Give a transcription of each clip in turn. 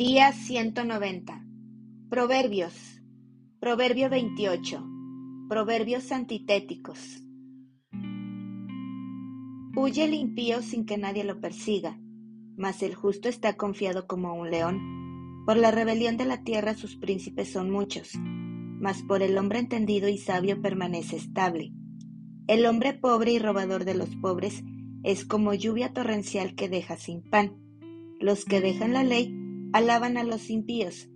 Día 190. Proverbios. Proverbio 28. Proverbios antitéticos. Huye el impío sin que nadie lo persiga, mas el justo está confiado como un león. Por la rebelión de la tierra sus príncipes son muchos, mas por el hombre entendido y sabio permanece estable. El hombre pobre y robador de los pobres es como lluvia torrencial que deja sin pan. Los que dejan la ley alaban a los impíos,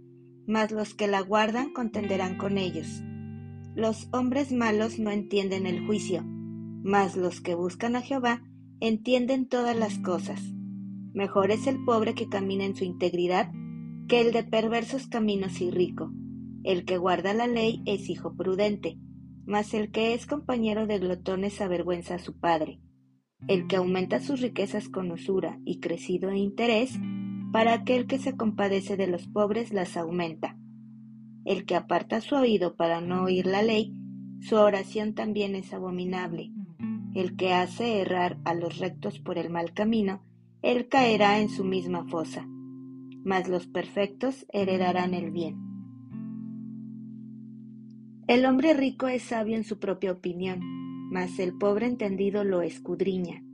mas los que la guardan contenderán con ellos. Los hombres malos no entienden el juicio, mas los que buscan a Jehová entienden todas las cosas. Mejor es el pobre que camina en su integridad que el de perversos caminos y rico. El que guarda la ley es hijo prudente, mas el que es compañero de glotones avergüenza a su padre. El que aumenta sus riquezas con usura y crecido interés para aquel que se compadece de los pobres las aumenta. El que aparta su oído para no oír la ley, su oración también es abominable. El que hace errar a los rectos por el mal camino, él caerá en su misma fosa. Mas los perfectos heredarán el bien. El hombre rico es sabio en su propia opinión, mas el pobre entendido lo escudriña.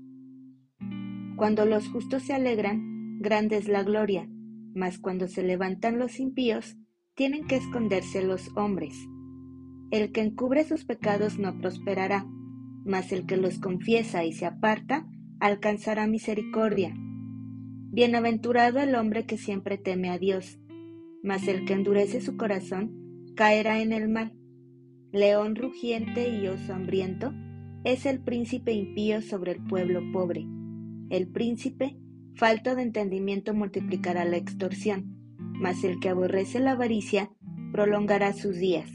Cuando los justos se alegran, grande es la gloria, mas cuando se levantan los impíos, tienen que esconderse los hombres. El que encubre sus pecados no prosperará, mas el que los confiesa y se aparta, alcanzará misericordia. Bienaventurado el hombre que siempre teme a Dios, mas el que endurece su corazón caerá en el mal. León rugiente y oso hambriento es el príncipe impío sobre el pueblo pobre. El príncipe Falta de entendimiento multiplicará la extorsión, mas el que aborrece la avaricia prolongará sus días.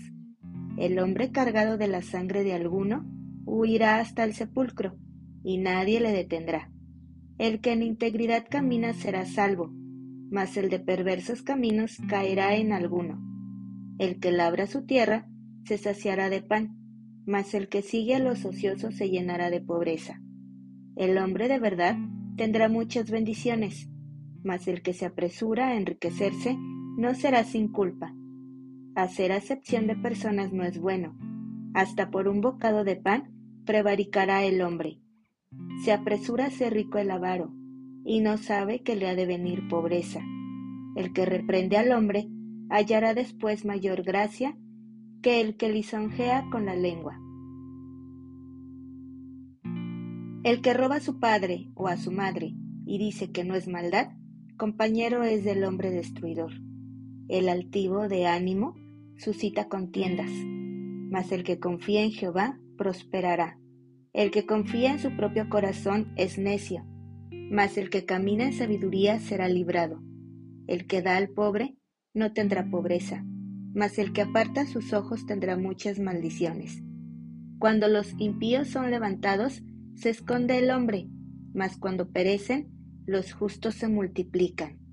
El hombre cargado de la sangre de alguno huirá hasta el sepulcro, y nadie le detendrá. El que en integridad camina será salvo, mas el de perversos caminos caerá en alguno. El que labra su tierra se saciará de pan, mas el que sigue a los ociosos se llenará de pobreza. El hombre de verdad tendrá muchas bendiciones, mas el que se apresura a enriquecerse no será sin culpa. Hacer acepción de personas no es bueno. Hasta por un bocado de pan prevaricará el hombre. Se apresura a ser rico el avaro, y no sabe que le ha de venir pobreza. El que reprende al hombre hallará después mayor gracia que el que lisonjea con la lengua. El que roba a su padre o a su madre y dice que no es maldad, compañero es del hombre destruidor. El altivo de ánimo suscita contiendas, mas el que confía en Jehová prosperará. El que confía en su propio corazón es necio, mas el que camina en sabiduría será librado. El que da al pobre no tendrá pobreza, mas el que aparta sus ojos tendrá muchas maldiciones. Cuando los impíos son levantados, se esconde el hombre, mas cuando perecen, los justos se multiplican.